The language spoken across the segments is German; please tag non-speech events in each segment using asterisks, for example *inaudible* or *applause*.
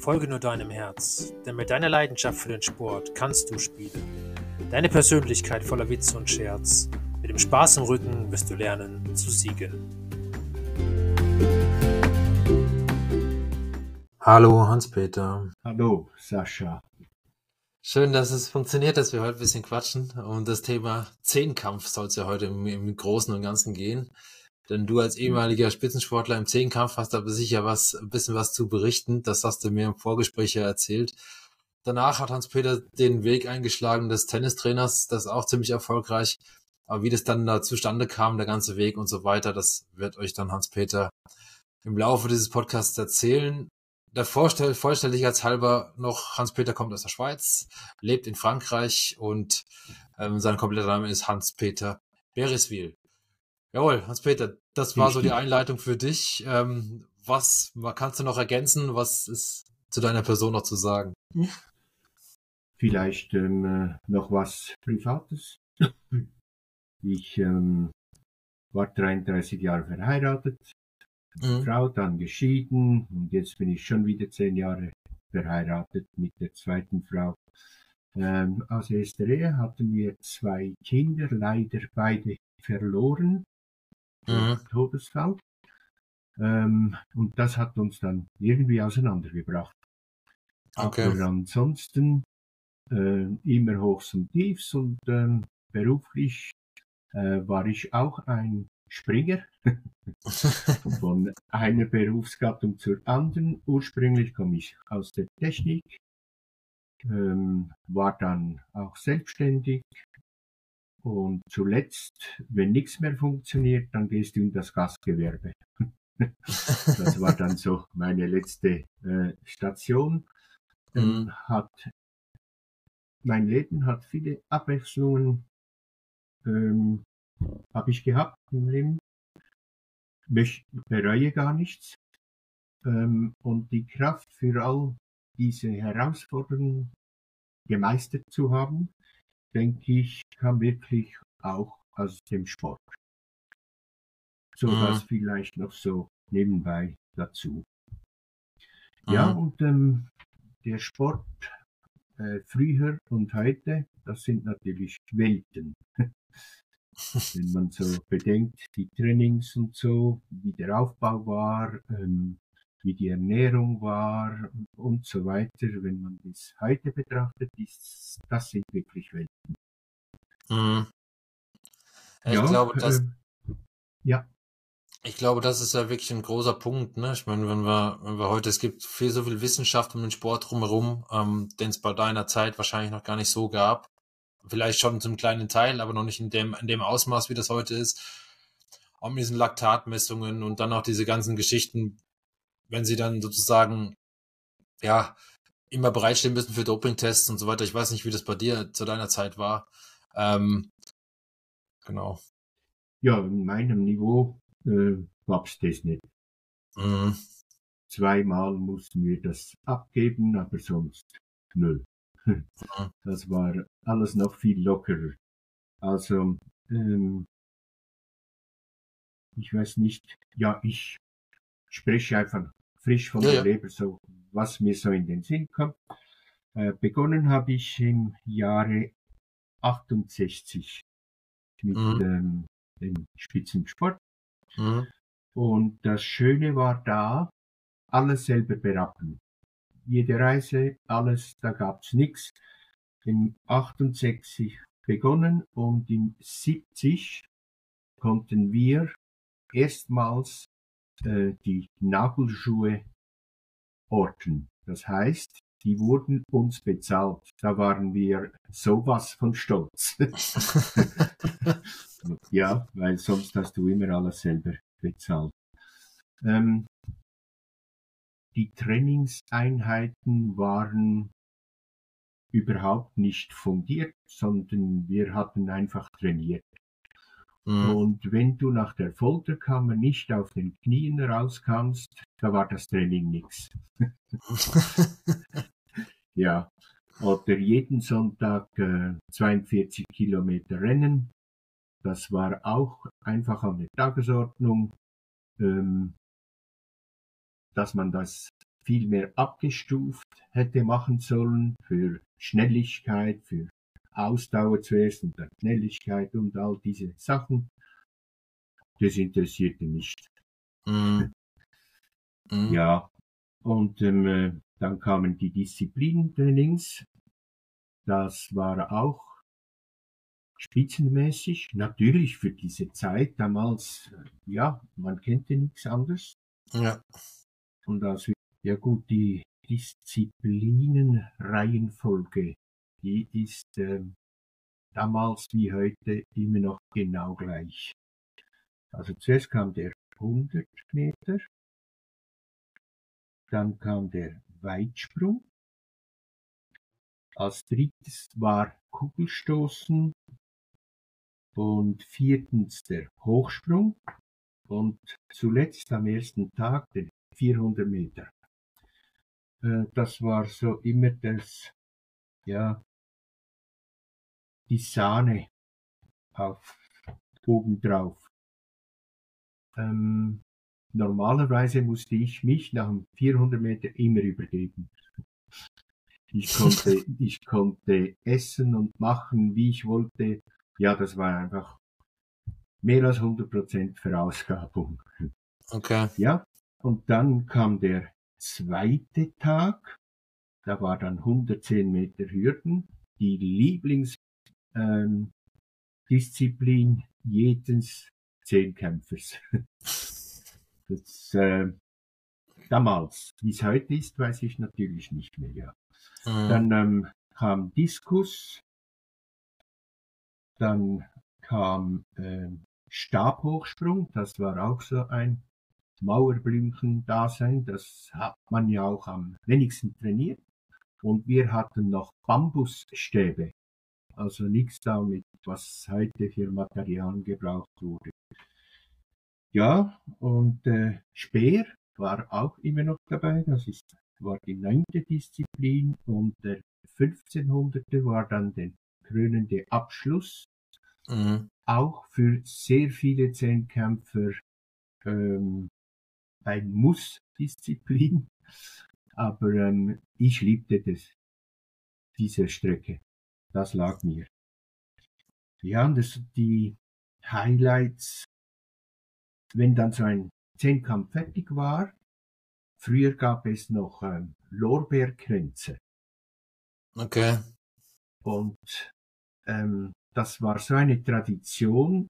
Folge nur deinem Herz, denn mit deiner Leidenschaft für den Sport kannst du spielen. Deine Persönlichkeit voller Witz und Scherz. Mit dem Spaß im Rücken wirst du lernen zu siegen. Hallo Hans-Peter. Hallo Sascha. Schön, dass es funktioniert, dass wir heute ein bisschen quatschen. Um das Thema Zehnkampf soll es ja heute im, im Großen und Ganzen gehen. Denn du als ehemaliger Spitzensportler im Zehnkampf hast aber sicher was, ein bisschen was zu berichten. Das hast du mir im Vorgespräch ja erzählt. Danach hat Hans-Peter den Weg eingeschlagen des Tennistrainers, das auch ziemlich erfolgreich. Aber wie das dann da zustande kam, der ganze Weg und so weiter, das wird euch dann Hans-Peter im Laufe dieses Podcasts erzählen. Der Vorstell Vollständigkeitshalber noch, Hans-Peter kommt aus der Schweiz, lebt in Frankreich und ähm, sein kompletter Name ist Hans-Peter Bereswil. Jawohl, Hans-Peter, das war so die Einleitung für dich. Ähm, was kannst du noch ergänzen? Was ist zu deiner Person noch zu sagen? Vielleicht ähm, äh, noch was Privates. *laughs* Ich ähm, war 33 Jahre verheiratet, mhm. Frau dann geschieden und jetzt bin ich schon wieder zehn Jahre verheiratet mit der zweiten Frau. Ähm, aus erster Ehe hatten wir zwei Kinder, leider beide verloren mhm. Todesfall. Ähm, und das hat uns dann irgendwie auseinandergebracht. Okay. Aber ansonsten äh, immer Hochs und Tiefs und ähm, beruflich äh, war ich auch ein Springer *laughs* von einer Berufsgattung zur anderen. Ursprünglich komme ich aus der Technik, ähm, war dann auch selbstständig, und zuletzt, wenn nichts mehr funktioniert, dann gehst du in das Gastgewerbe. *laughs* das war dann so meine letzte äh, Station. Mhm. Hat, mein Leben hat viele Abwechslungen ähm, habe ich gehabt im Leben. Ich bereue gar nichts. Ähm, und die Kraft für all diese Herausforderungen gemeistert zu haben, denke ich, kam wirklich auch aus dem Sport. So mhm. das vielleicht noch so nebenbei dazu. Mhm. Ja, und ähm, der Sport äh, früher und heute, das sind natürlich Welten. *laughs* Wenn man so bedenkt, die Trainings und so, wie der Aufbau war, ähm, wie die Ernährung war und so weiter. Wenn man das heute betrachtet, ist, das sind wirklich Welten. Mhm. Ich ja, glaube, das, äh, ja. Ich glaube, das ist ja wirklich ein großer Punkt. Ne? Ich meine, wenn wir, wenn wir heute, es gibt viel so viel Wissenschaft um den Sport drumherum, ähm, den es bei deiner Zeit wahrscheinlich noch gar nicht so gab. Vielleicht schon zum kleinen Teil, aber noch nicht in dem, in dem Ausmaß, wie das heute ist. Auch mit diesen Laktatmessungen und dann auch diese ganzen Geschichten, wenn sie dann sozusagen, ja, immer bereitstehen müssen für Dopingtests und so weiter. Ich weiß nicht, wie das bei dir zu deiner Zeit war. Ähm, genau. Ja, in meinem Niveau äh, gab's das nicht. Mhm. Zweimal mussten wir das abgeben, aber sonst null. Mhm. *laughs* Das war alles noch viel lockerer. Also, ähm, ich weiß nicht, ja, ich spreche einfach frisch von ja, der. Leber, so was mir so in den Sinn kommt. Äh, begonnen habe ich im Jahre 68 mit mhm. ähm, dem Spitzensport. Mhm. Und das Schöne war da, alles selber berappen. Jede Reise, alles, da gab's nichts. In 68 begonnen und in 70 konnten wir erstmals äh, die Nagelschuhe orten. Das heißt, die wurden uns bezahlt. Da waren wir sowas von stolz. *laughs* ja, weil sonst hast du immer alles selber bezahlt. Ähm, die Trainingseinheiten waren überhaupt nicht fundiert, sondern wir hatten einfach trainiert. Mhm. Und wenn du nach der Folterkammer nicht auf den Knien rauskamst, da war das Training nichts. *laughs* ja, oder jeden Sonntag äh, 42 Kilometer Rennen. Das war auch einfach an der Tagesordnung, ähm, dass man das viel mehr abgestuft hätte machen sollen für Schnelligkeit, für Ausdauer zuerst und dann Schnelligkeit und all diese Sachen. Das interessierte nicht. Mhm. Mhm. Ja, und ähm, äh, dann kamen die Disziplintrainings. Das war auch spitzenmäßig. Natürlich für diese Zeit damals, äh, ja, man kannte nichts anderes. Ja. Und also, ja gut, die Disziplinenreihenfolge, die ist äh, damals wie heute immer noch genau gleich. Also zuerst kam der 100 Meter, dann kam der Weitsprung, als drittes war Kugelstoßen und viertens der Hochsprung und zuletzt am ersten Tag den 400 Meter. Äh, das war so immer das, ja, die Sahne auf obendrauf. Ähm, normalerweise musste ich mich nach dem 400 Meter immer übergeben. Ich *laughs* konnte, ich konnte essen und machen, wie ich wollte. Ja, das war einfach mehr als 100% Verausgabung. Okay. Ja, und dann kam der zweite Tag. Da war dann 110 Meter Hürden. Die Lieblingsdisziplin ähm, jedes Zehnkämpfers. *laughs* Das, äh, damals, wie es heute ist, weiß ich natürlich nicht mehr. Ja. Mhm. Dann ähm, kam Diskus, dann kam äh, Stabhochsprung, das war auch so ein Mauerblümchen-Dasein, das hat man ja auch am wenigsten trainiert. Und wir hatten noch Bambusstäbe, also nichts damit, was heute für Materialien gebraucht wurde. Ja, und äh, Speer war auch immer noch dabei, das ist war die neunte Disziplin und der 1500 war dann der krönende Abschluss. Mhm. Auch für sehr viele Zehnkämpfer ähm, ein Muss-Disziplin. Aber ähm, ich liebte das, diese Strecke. Das lag mir. Ja, und das, die Highlights, wenn dann so ein Zehnkampf fertig war, Früher gab es noch ähm, Lorbeerkränze. Okay. Und ähm, das war so eine Tradition.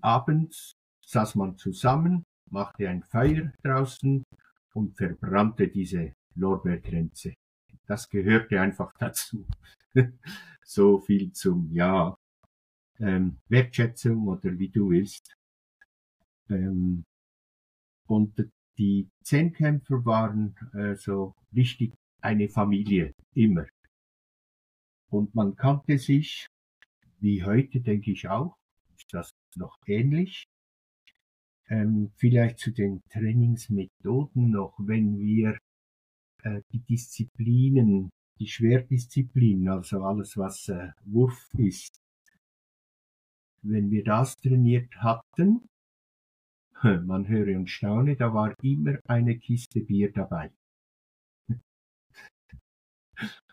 Abends saß man zusammen, machte ein Feuer draußen und verbrannte diese Lorbeerkränze. Das gehörte einfach dazu. *laughs* so viel zum, ja, ähm, Wertschätzung oder wie du willst. Ähm, und die Zehnkämpfer waren äh, so richtig eine Familie, immer. Und man kannte sich, wie heute denke ich auch, ist das noch ähnlich. Ähm, vielleicht zu den Trainingsmethoden noch, wenn wir äh, die Disziplinen, die Schwerdisziplinen, also alles was äh, Wurf ist, wenn wir das trainiert hatten, *laughs* Man höre und staune, da war immer eine Kiste Bier dabei. *laughs*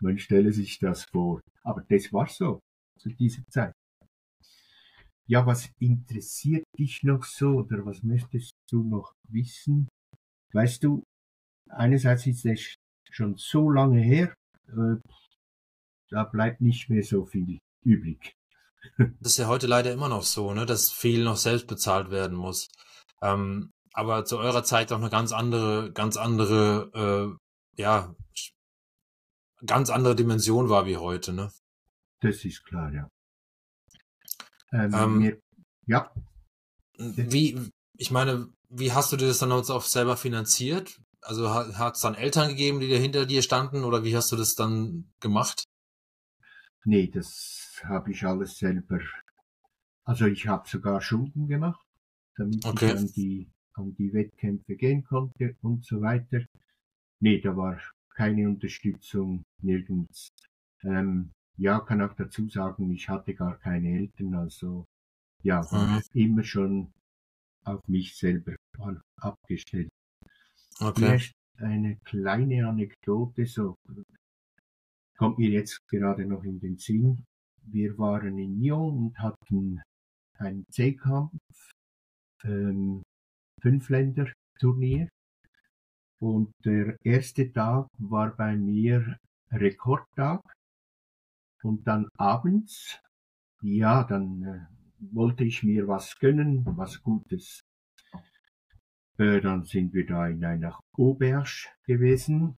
Man stelle sich das vor. Aber das war so, zu dieser Zeit. Ja, was interessiert dich noch so oder was möchtest du noch wissen? Weißt du, einerseits ist es schon so lange her, da bleibt nicht mehr so viel übrig. *laughs* Das ist ja heute leider immer noch so, ne, dass viel noch selbst bezahlt werden muss. Ähm, aber zu eurer Zeit auch eine ganz andere, ganz andere, äh, ja, ganz andere Dimension war wie heute, ne? Das ist klar, ja. Ähm, ähm, mir, ja. Wie, ich meine, wie hast du dir das dann auch selber finanziert? Also hat es dann Eltern gegeben, die da hinter dir standen oder wie hast du das dann gemacht? Nee, das habe ich alles selber. Also ich habe sogar Schulden gemacht damit okay. ich an die, an die Wettkämpfe gehen konnte und so weiter. Nee, da war keine Unterstützung nirgends. Ähm, ja, kann auch dazu sagen, ich hatte gar keine Eltern, also ja, war mhm. immer schon auf mich selber abgestellt. Okay. Eine kleine Anekdote, so kommt mir jetzt gerade noch in den Sinn. Wir waren in Lyon und hatten einen C-Kampf, ähm, Fünfländer-Turnier. Und der erste Tag war bei mir Rekordtag. Und dann abends, ja, dann äh, wollte ich mir was gönnen, was Gutes. Äh, dann sind wir da in einer Auberge gewesen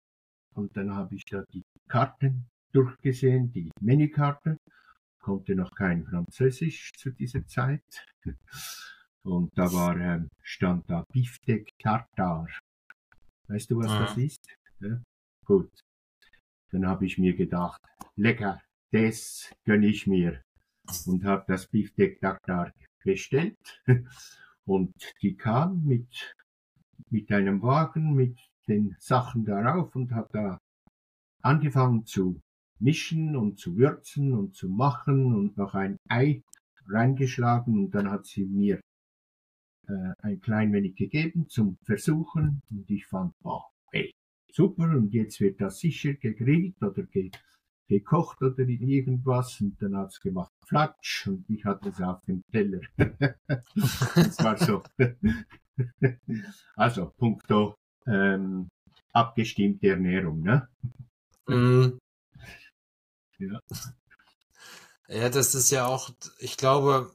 und dann habe ich da die Karten durchgesehen, die Menükarte, konnte noch kein Französisch zu dieser Zeit. Und da war, ähm, stand da Beefsteak Tartar. Weißt du, was ja. das ist? Ja? Gut. Dann habe ich mir gedacht, lecker, das gönne ich mir. Und habe das Beefsteak Tartar bestellt. *laughs* Und die kam mit, mit einem Wagen, mit den Sachen darauf und hat da angefangen zu mischen und zu würzen und zu machen und noch ein Ei reingeschlagen und dann hat sie mir äh, ein klein wenig gegeben zum Versuchen und ich fand, boah, ey, super und jetzt wird das sicher gegrillt oder ge gekocht oder irgendwas und dann hat's gemacht Flatsch und ich hatte es auf dem Teller. *laughs* das war so. *laughs* also, punkto ähm, abgestimmte Ernährung, ne? Mm. *laughs* Ja. Ja, das ist ja auch, ich glaube,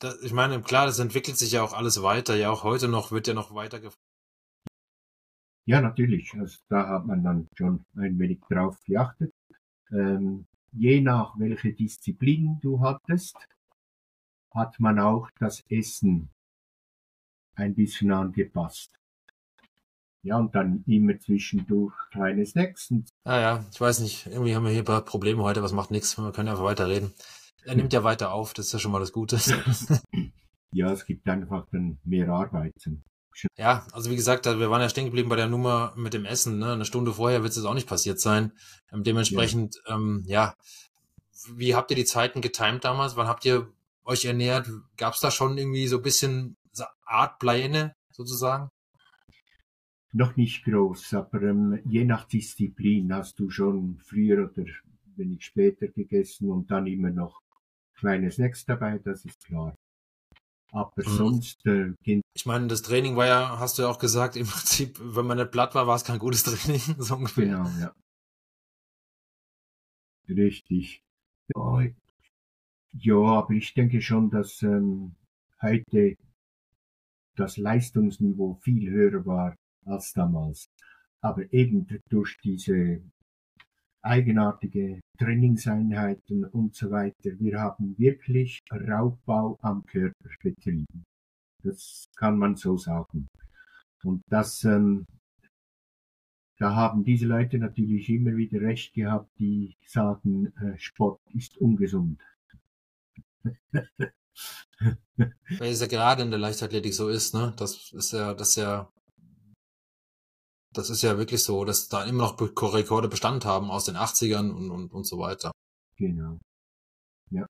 das, ich meine, klar, das entwickelt sich ja auch alles weiter. Ja, auch heute noch wird ja noch weiter Ja, natürlich. Also da hat man dann schon ein wenig drauf geachtet. Ähm, je nach welche Disziplin du hattest, hat man auch das Essen ein bisschen angepasst. Ja, und dann immer zwischendurch kleine Snacks. ah ja, ich weiß nicht, irgendwie haben wir hier ein paar Probleme heute, was macht nichts, wir können einfach weiterreden. Er nimmt ja weiter auf, das ist ja schon mal das Gute. *laughs* ja, es gibt einfach dann mehr Arbeiten. Ja, also wie gesagt, wir waren ja stehen geblieben bei der Nummer mit dem Essen. Ne? Eine Stunde vorher wird es auch nicht passiert sein. Ähm, dementsprechend, ja. Ähm, ja, wie habt ihr die Zeiten getimt damals? Wann habt ihr euch ernährt? Gab es da schon irgendwie so ein bisschen Art Pläne sozusagen? noch nicht groß, aber ähm, je nach Disziplin hast du schon früher oder wenig später gegessen und dann immer noch kleine Snacks dabei, das ist klar. Aber mhm. sonst äh, Ich meine, das Training war ja, hast du ja auch gesagt, im *laughs* Prinzip, wenn man nicht platt war, war es kein gutes *laughs* Training, so ungefähr. Genau, ja. Richtig. Ja, aber ich denke schon, dass ähm, heute das Leistungsniveau viel höher war als damals. Aber eben durch diese eigenartige Trainingseinheiten und so weiter. Wir haben wirklich Raubbau am Körper betrieben. Das kann man so sagen. Und das, ähm, da haben diese Leute natürlich immer wieder recht gehabt, die sagen, äh, Sport ist ungesund. *laughs* *laughs* Weil es ja gerade in der Leichtathletik so ist, ne? Das ist ja, das ist ja das ist ja wirklich so, dass da immer noch Rekorde Bestand haben aus den 80ern und, und, und so weiter. Genau. Ja.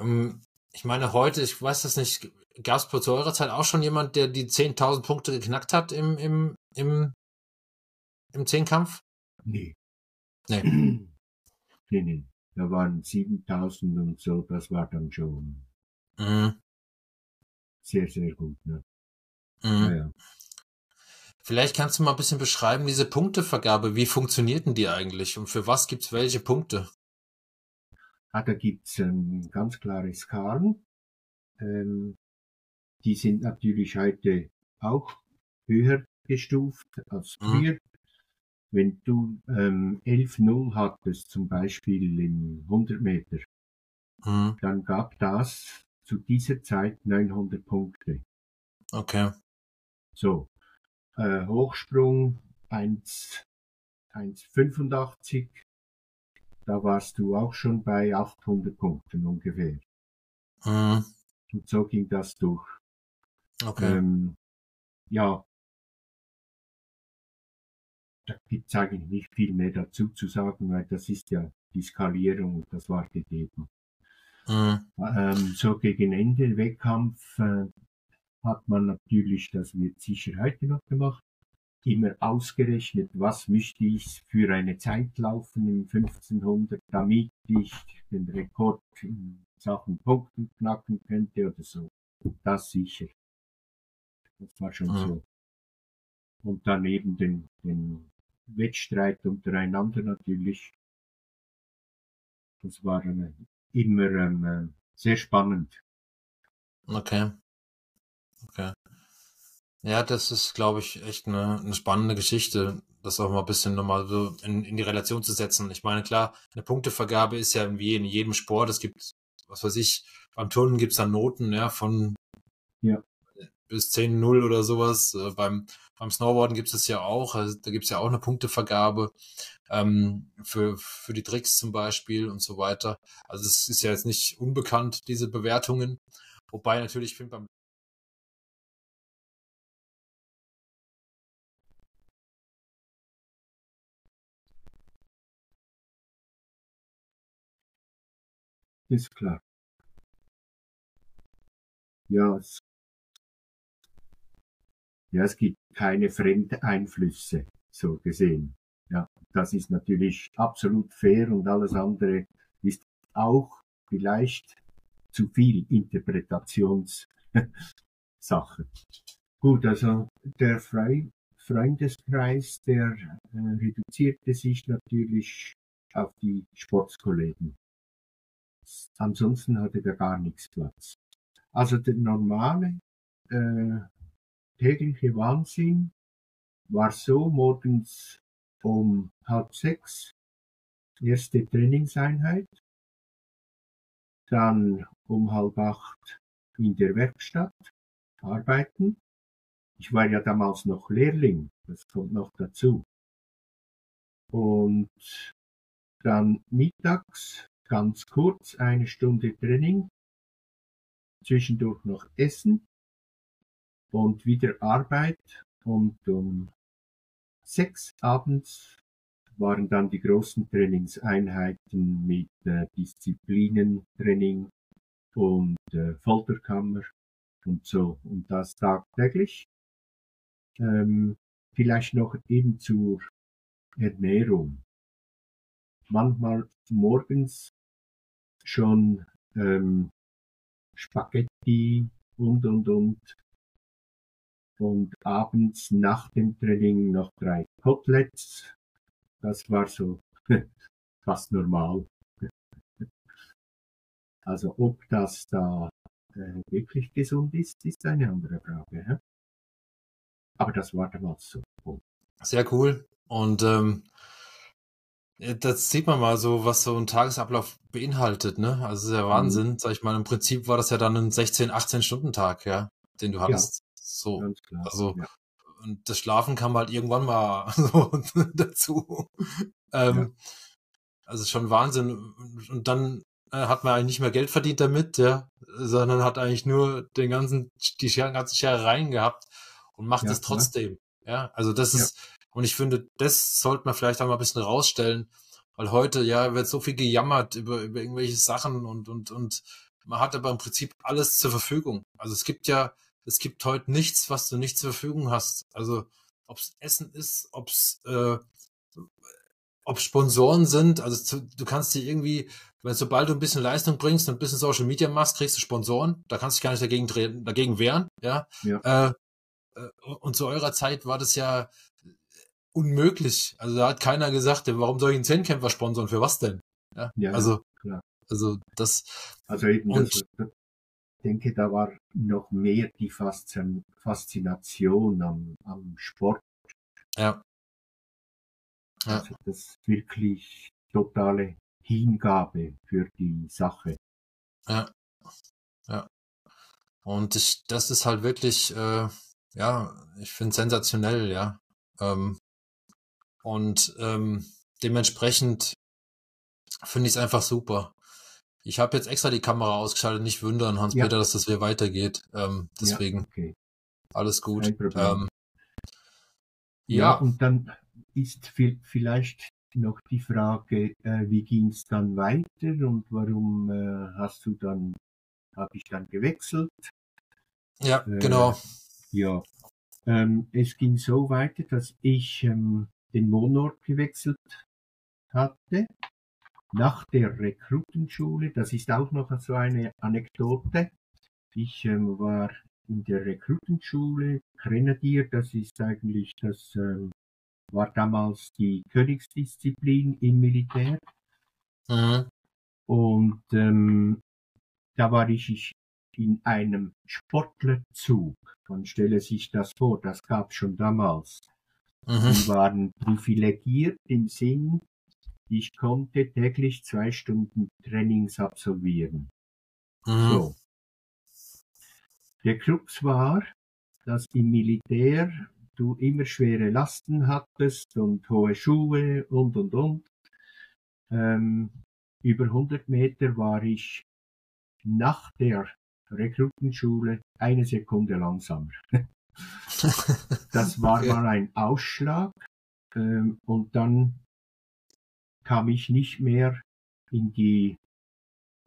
Ähm, ich meine, heute, ich weiß das nicht, gab es zu eurer Zeit auch schon jemand, der die 10.000 Punkte geknackt hat im, im, im, im Zehnkampf? Nee. Nee. *clears throat* nee, nee. Da waren 7.000 und so, das war dann schon mhm. sehr, sehr gut. Ne? Mhm. Naja. Vielleicht kannst du mal ein bisschen beschreiben, diese Punktevergabe, wie funktioniert denn die eigentlich und für was gibt's welche Punkte? Ah, da gibt's ähm, ganz klare Skalen. Ähm, die sind natürlich heute auch höher gestuft als mhm. früher. Mhm. Wenn du ähm, 11-0 hattest, zum Beispiel im 100 Meter, mhm. dann gab das zu dieser Zeit 900 Punkte. Okay. So, äh, Hochsprung 1,85. Da warst du auch schon bei 800 Punkten ungefähr. Mhm. Und so ging das durch. Okay. Ähm, ja, da gibt's eigentlich nicht viel mehr dazu zu sagen, weil das ist ja die Skalierung und das war gegeben. Mhm. Ähm, so gegen Ende Wettkampf äh, hat man natürlich, das wird sicher heute noch gemacht, immer ausgerechnet, was müsste ich für eine Zeit laufen im 1500, damit ich den Rekord in Sachen Punkten knacken könnte oder so. Das sicher. Das war schon mhm. so. Und daneben den, den Wettstreit untereinander natürlich. Das war äh, immer ähm, sehr spannend. Okay. Okay. Ja, das ist, glaube ich, echt eine, eine spannende Geschichte, das auch mal ein bisschen nochmal so in, in die Relation zu setzen. Ich meine, klar, eine Punktevergabe ist ja wie in jedem Sport. Es gibt, was weiß ich, beim Turnen gibt es dann Noten, ja, von ja. Bis 10-0 oder sowas. Äh, beim, beim Snowboarden gibt es ja auch, also da gibt es ja auch eine Punktevergabe ähm, für, für die Tricks zum Beispiel und so weiter. Also es ist ja jetzt nicht unbekannt, diese Bewertungen. Wobei natürlich, ich finde, beim Ist klar. Ja, es, ja, es gibt keine Fremdeinflüsse, so gesehen. Ja, das ist natürlich absolut fair und alles andere ist auch vielleicht zu viel Interpretationssache. *laughs* Gut, also der Frei Freundeskreis, der äh, reduzierte sich natürlich auf die Sportskollegen. Ansonsten hatte der gar nichts Platz. Also der normale äh, tägliche Wahnsinn war so morgens um halb sechs erste Trainingseinheit, dann um halb acht in der Werkstatt arbeiten. Ich war ja damals noch Lehrling, das kommt noch dazu. Und dann mittags ganz kurz eine Stunde Training, zwischendurch noch Essen und wieder Arbeit und um sechs abends waren dann die großen Trainingseinheiten mit äh, Disziplinentraining und äh, Folterkammer und so und das tagtäglich. Ähm, vielleicht noch eben zur Ernährung. Manchmal morgens schon ähm, Spaghetti und und und und abends nach dem Training noch drei Koteletts. Das war so *laughs* fast normal. *laughs* Also ob das da äh, wirklich gesund ist, ist eine andere Frage. Hä? Aber das war damals so. Sehr cool. Und ähm, das sieht man mal so, was so ein Tagesablauf beinhaltet, ne? Also der mhm. Wahnsinn, mhm. sag ich mal. Im Prinzip war das ja dann ein 16, 18 Stunden Tag, ja, den du hattest. Ja, so, also ja. und das Schlafen kam halt irgendwann mal *laughs* so *laughs* dazu. Ähm, ja. Also schon Wahnsinn. Und dann äh, hat man eigentlich nicht mehr Geld verdient damit, ja, sondern hat eigentlich nur den ganzen, die ganzen Scherereien gehabt und macht es trotzdem. Ja, also das ist, und ich finde, das sollte man vielleicht auch mal ein bisschen rausstellen, weil heute, ja, wird so viel gejammert über, über irgendwelche Sachen und, und, und man hat aber im Prinzip alles zur Verfügung. Also es gibt ja, es gibt heute nichts, was du nicht zur Verfügung hast. Also ob es Essen ist, ob es äh, ob Sponsoren sind, also du kannst dir irgendwie, wenn sobald du ein bisschen Leistung bringst und ein bisschen Social Media machst, kriegst du Sponsoren. Da kannst du dich gar nicht dagegen, dagegen wehren, ja. ja. Äh, äh, und zu eurer Zeit war das ja unmöglich. Also da hat keiner gesagt, warum soll ich einen Zehnkämpfer sponsern? Für was denn? Ja, ja also, klar. also das. Also und, das, denke, da war noch mehr die Faszination am, am Sport. Ja. ja. Also das wirklich totale Hingabe für die Sache. Ja. Ja. Und ich, das ist halt wirklich, äh, ja, ich finde sensationell, ja. Ähm, und ähm, dementsprechend finde ich es einfach super. Ich habe jetzt extra die Kamera ausgeschaltet, nicht wundern, Hans-Peter, ja. dass das wieder weitergeht. Ähm, deswegen ja, okay. alles gut. Ähm, ja. ja, und dann ist vielleicht noch die Frage, äh, wie ging es dann weiter und warum äh, hast du dann, habe ich dann gewechselt? Ja, äh, genau. Ja, ähm, es ging so weiter, dass ich ähm, den Wohnort gewechselt hatte nach der Rekrutenschule. Das ist auch noch so eine Anekdote. Ich ähm, war in der Rekrutenschule Grenadier. Das ist eigentlich das ähm, war damals die Königsdisziplin im Militär. Mhm. Und ähm, da war ich in einem Sportlerzug. Man stelle sich das vor, das gab schon damals. Mhm. Die waren privilegiert im Sinn, ich konnte täglich zwei Stunden Trainings absolvieren. Mhm. So. Der Krux war, dass im Militär du immer schwere Lasten hattest und hohe Schuhe und und und. Ähm, über 100 Meter war ich nach der Rekrutenschule eine Sekunde langsamer. *laughs* Das war mal ein Ausschlag ähm, und dann kam ich nicht mehr in die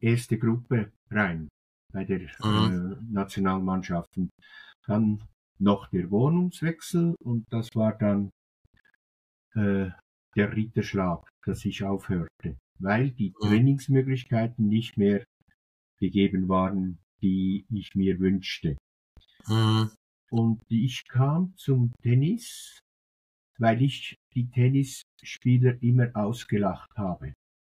erste Gruppe rein bei der Mhm. äh, Nationalmannschaften. Dann noch der Wohnungswechsel und das war dann äh, der Ritterschlag, dass ich aufhörte, weil die Mhm. Trainingsmöglichkeiten nicht mehr gegeben waren, die ich mir wünschte. Mhm. Und ich kam zum Tennis, weil ich die Tennisspieler immer ausgelacht habe.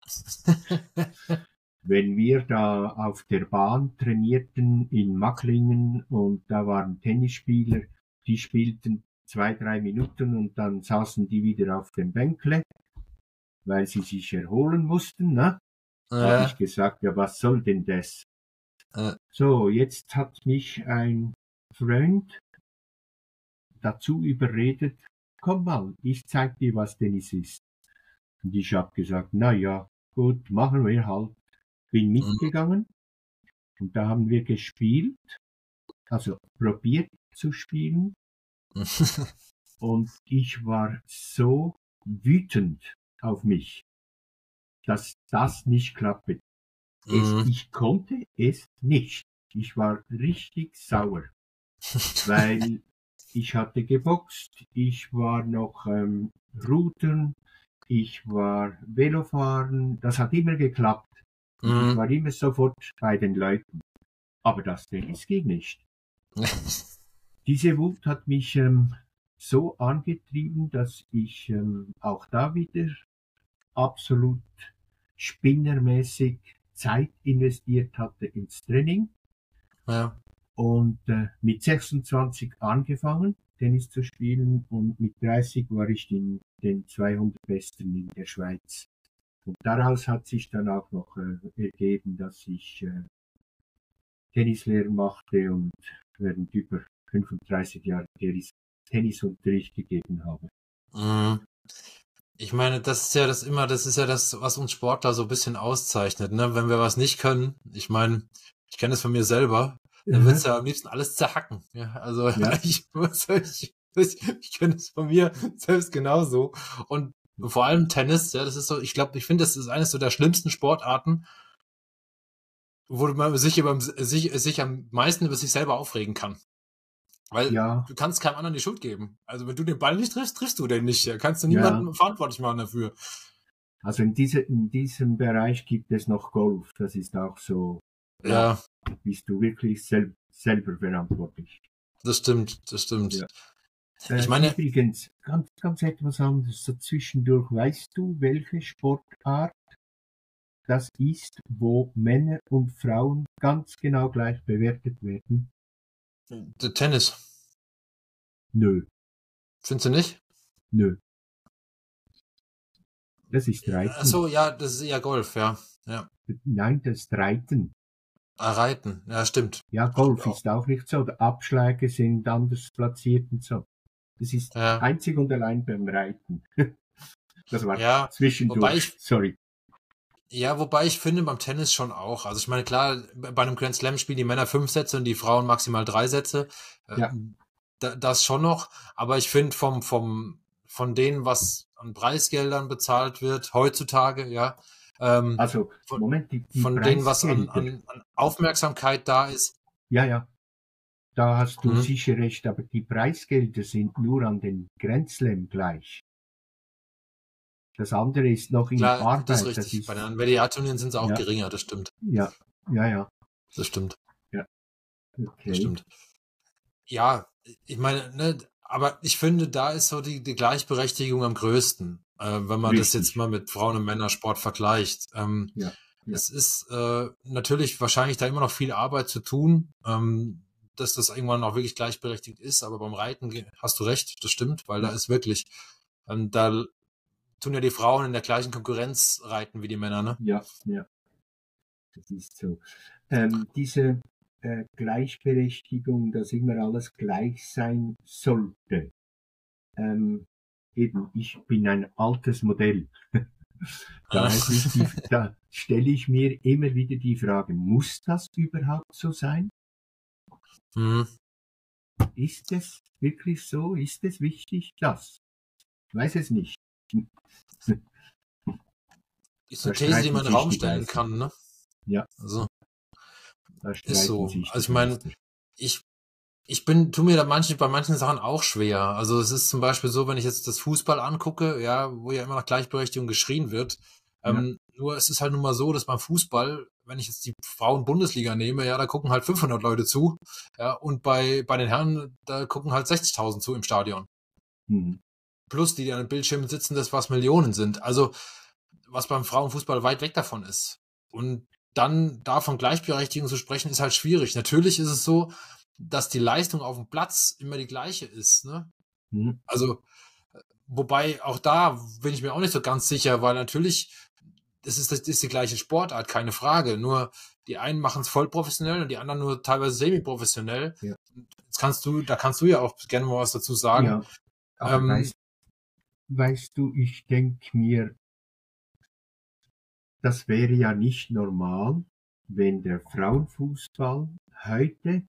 *laughs* Wenn wir da auf der Bahn trainierten in Macklingen und da waren Tennisspieler, die spielten zwei, drei Minuten und dann saßen die wieder auf dem Bänkle, weil sie sich erholen mussten. Ne? Da habe Ja. ich gesagt, ja, was soll denn das? Äh. So, jetzt hat mich ein Freund dazu überredet, komm mal, ich zeig dir, was Tennis ist. Und ich habe gesagt, na ja, gut, machen wir halt. Bin mitgegangen und da haben wir gespielt, also probiert zu spielen *laughs* und ich war so wütend auf mich, dass das nicht klappte. Es, Mhm. ich konnte es nicht. Ich war richtig sauer, *laughs* weil ich hatte geboxt, ich war noch ähm, Routen, ich war Velofahren, das hat immer geklappt. Und Ich Mhm. war immer sofort bei den Leuten. Aber das Tennis ging nicht. *laughs* Diese Wut hat mich ähm, so angetrieben, dass ich ähm, auch da wieder absolut spinnermäßig Zeit investiert hatte ins Training Ja. Und äh, mit 26 angefangen, Tennis zu spielen und mit 30 war ich in den 200 Besten in der Schweiz. Und daraus hat sich dann auch noch äh, ergeben, dass ich äh, Tennislehrer machte und während über 35 Jahre Tennis, Tennisunterricht gegeben habe. Mhm. Ich meine, das ist ja das immer, das ist ja das, was uns Sportler so ein bisschen auszeichnet, ne? Wenn wir was nicht können, ich meine, ich kenne es von mir selber, dann wird's ja am liebsten alles zerhacken. Ja, also Ja. *laughs* ich, ich, ich, ich kenne es von mir selbst genauso. Und vor allem Tennis, ja, das ist so, ich glaube, ich finde, das ist eines so der schlimmsten Sportarten, wo man sich über sich, sich am meisten über sich selber aufregen kann. Weil Ja, du kannst keinem anderen die Schuld geben. Also wenn du den Ball nicht triffst, triffst du den nicht. Da kannst du Ja. niemanden verantwortlich machen dafür. also in, diese, in diesem Bereich gibt es noch Golf. Das ist auch so, Ja, bist du wirklich sel selber verantwortlich. das stimmt, das stimmt. Ja. Ich Äh, meine- übrigens, ganz, ganz etwas anderes so zwischendurch. Weißt du, welche Sportart das ist, wo Männer und Frauen ganz genau gleich bewertet werden? Der Tennis, Nö, findest du nicht? nö. Das ist Reiten. Ach so, ja, das ist eher Golf, ja. Ja. Nein, das ist Reiten. Ah, Reiten, ja, stimmt. Ja, Golf Ja. ist auch nicht so. Abschläge sind anders platziert und so. Das ist Ja. einzig und allein beim Reiten. *laughs* Das war Ja, zwischendurch. wobei ich- Sorry. Ja, wobei ich finde beim Tennis schon auch. Also ich meine, klar, bei einem Grand Slam spielen die Männer fünf Sätze und die Frauen maximal drei Sätze. Äh, Ja. Da, das schon noch. Aber ich finde vom, vom, von denen, was an Preisgeldern bezahlt wird, heutzutage, ja, ähm, Also, Von- Moment, die, die von denen, was an, an, an Aufmerksamkeit da ist, Ja, ja. da hast du mhm. sicher recht, aber die Preisgelder sind nur an den Grenzlem gleich. Das andere ist noch in Klar, Arbeit. Das ist richtig. Das ist, Bei den Mediaturnieren sind sie auch ja. geringer, das stimmt. Ja, ja, ja. Das stimmt. Ja. Okay. Das stimmt. Ja, ich meine, ne, aber ich finde, da ist so die, die Gleichberechtigung am größten, äh, wenn man richtig. das jetzt mal mit Frauen- und Männersport vergleicht. Ähm, ja. Ja. Es ist äh, natürlich wahrscheinlich da immer noch viel Arbeit zu tun, ähm, dass das irgendwann auch wirklich gleichberechtigt ist, aber beim Reiten hast du recht, das stimmt, weil da ist wirklich, ähm, da tun ja die Frauen in der gleichen Konkurrenz reiten wie die Männer, ne? Ja, ja. Das ist so. Ähm, diese äh, Gleichberechtigung, dass immer alles gleich sein sollte. Ähm, eben, ich bin ein altes Modell. *laughs* da, die, da stelle ich mir immer wieder die Frage, muss das überhaupt so sein? Mhm. Ist es wirklich so? Ist es wichtig? Das? Ich weiß es nicht. Ist eine These, die man in den Raum stellen kann, ne? Ja. Also, ist so. Also ich meine, ich, ich bin, tu mir da manche, bei manchen Sachen auch schwer. Also es ist zum Beispiel so, wenn ich jetzt das Fußball angucke, ja, wo ja immer nach Gleichberechtigung geschrien wird. Ja. Ähm, nur es ist halt nun mal so, dass beim Fußball, wenn ich jetzt die Frauen-Bundesliga nehme, ja, da gucken halt 500 Leute zu. Ja, und bei, bei den Herren, da gucken halt 60.000 zu im Stadion. Mhm. Plus die, die an den Bildschirmen sitzen, das was Millionen sind. Also, was beim Frauenfußball weit weg davon ist. Und dann da von Gleichberechtigung zu sprechen, ist halt schwierig. Natürlich ist es so, dass die Leistung auf dem Platz immer die gleiche ist. Ne? Mhm. Also, wobei auch da bin ich mir auch nicht so ganz sicher, weil natürlich das ist, das ist die gleiche Sportart, keine Frage. Nur die einen machen es voll professionell und die anderen nur teilweise semi-professionell. Ja. Jetzt kannst du, da kannst du ja auch gerne mal was dazu sagen. Ja. Ähm, weißt, weißt du, ich denke mir, das wäre ja nicht normal, wenn der Frauenfußball heute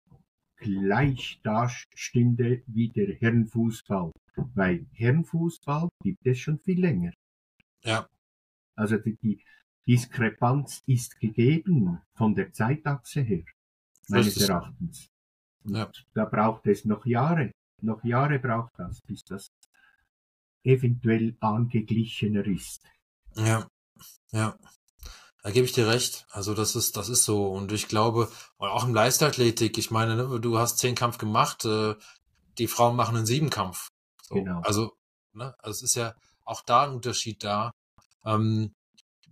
gleich da stünde wie der Herrenfußball. Weil Herrenfußball gibt es schon viel länger. Ja. Also die, die Diskrepanz ist gegeben von der Zeitachse her, meines Erachtens. Ja. Da braucht es noch Jahre, noch Jahre braucht das, bis das eventuell angeglichener ist. Ja, ja. Da gebe ich dir recht. Also das ist, das ist so. Und ich glaube, auch im Leichtathletik, ich meine, ne, du hast zehn Kampf gemacht, äh, die Frauen machen einen Siebenkampf. So. Genau. Also, ne, also es ist ja auch da ein Unterschied da, ähm,